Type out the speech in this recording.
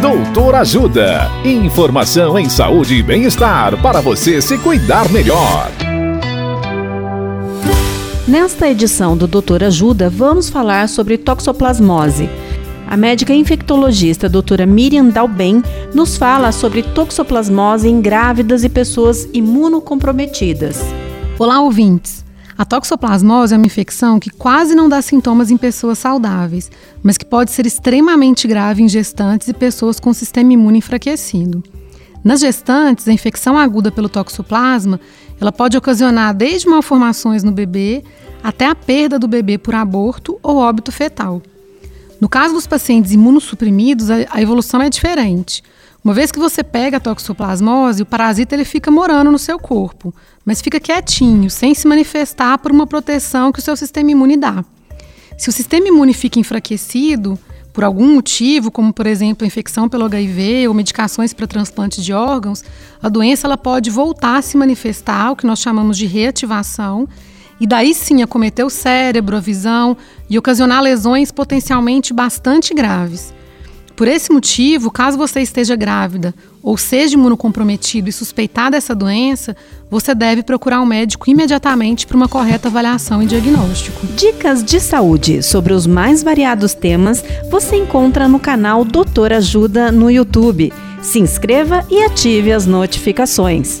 Doutor Ajuda. Informação em saúde e bem-estar para você se cuidar melhor. Nesta edição do Doutor Ajuda, vamos falar sobre toxoplasmose. A médica infectologista doutora Miriam Dalben nos fala sobre toxoplasmose em grávidas e pessoas imunocomprometidas. Olá, ouvintes! A toxoplasmose é uma infecção que quase não dá sintomas em pessoas saudáveis, mas que pode ser extremamente grave em gestantes e pessoas com sistema imune enfraquecido. Nas gestantes, a infecção aguda pelo toxoplasma ela pode ocasionar desde malformações no bebê até a perda do bebê por aborto ou óbito fetal. No caso dos pacientes imunossuprimidos, a evolução é diferente. Uma vez que você pega a toxoplasmose, o parasita ele fica morando no seu corpo, mas fica quietinho, sem se manifestar por uma proteção que o seu sistema imune dá. Se o sistema imune fica enfraquecido, por algum motivo, como por exemplo a infecção pelo HIV ou medicações para transplante de órgãos, a doença ela pode voltar a se manifestar, o que nós chamamos de reativação, e daí sim acometer o cérebro, a visão e ocasionar lesões potencialmente bastante graves. Por esse motivo, caso você esteja grávida ou seja imunocomprometido e suspeitar dessa doença, você deve procurar um médico imediatamente para uma correta avaliação e diagnóstico. Dicas de saúde sobre os mais variados temas você encontra no canal Doutor Ajuda no YouTube. Se inscreva e ative as notificações.